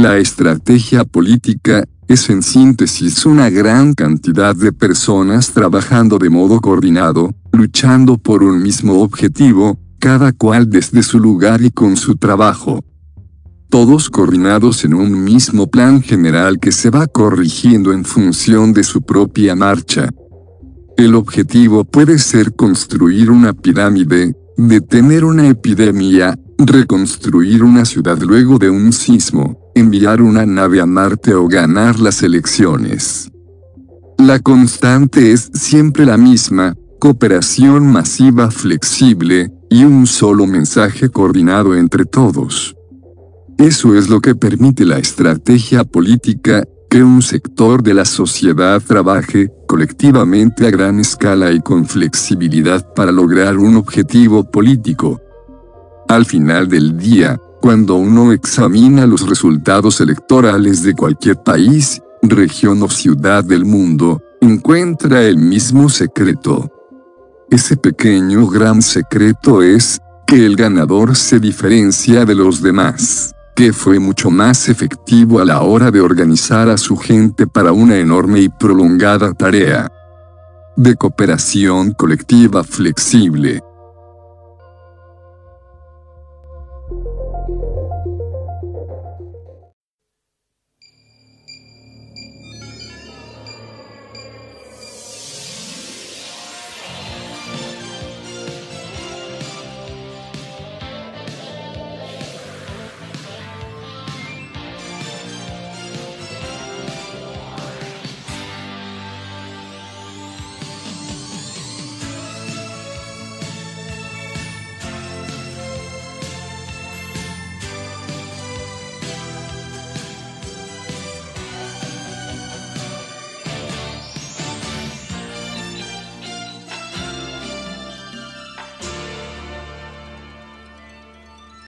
La estrategia política es en síntesis una gran cantidad de personas trabajando de modo coordinado, luchando por un mismo objetivo, cada cual desde su lugar y con su trabajo. Todos coordinados en un mismo plan general que se va corrigiendo en función de su propia marcha. El objetivo puede ser construir una pirámide, detener una epidemia, reconstruir una ciudad luego de un sismo, enviar una nave a Marte o ganar las elecciones. La constante es siempre la misma, cooperación masiva flexible, y un solo mensaje coordinado entre todos. Eso es lo que permite la estrategia política, que un sector de la sociedad trabaje colectivamente a gran escala y con flexibilidad para lograr un objetivo político. Al final del día, cuando uno examina los resultados electorales de cualquier país, región o ciudad del mundo, encuentra el mismo secreto. Ese pequeño gran secreto es, que el ganador se diferencia de los demás que fue mucho más efectivo a la hora de organizar a su gente para una enorme y prolongada tarea de cooperación colectiva flexible.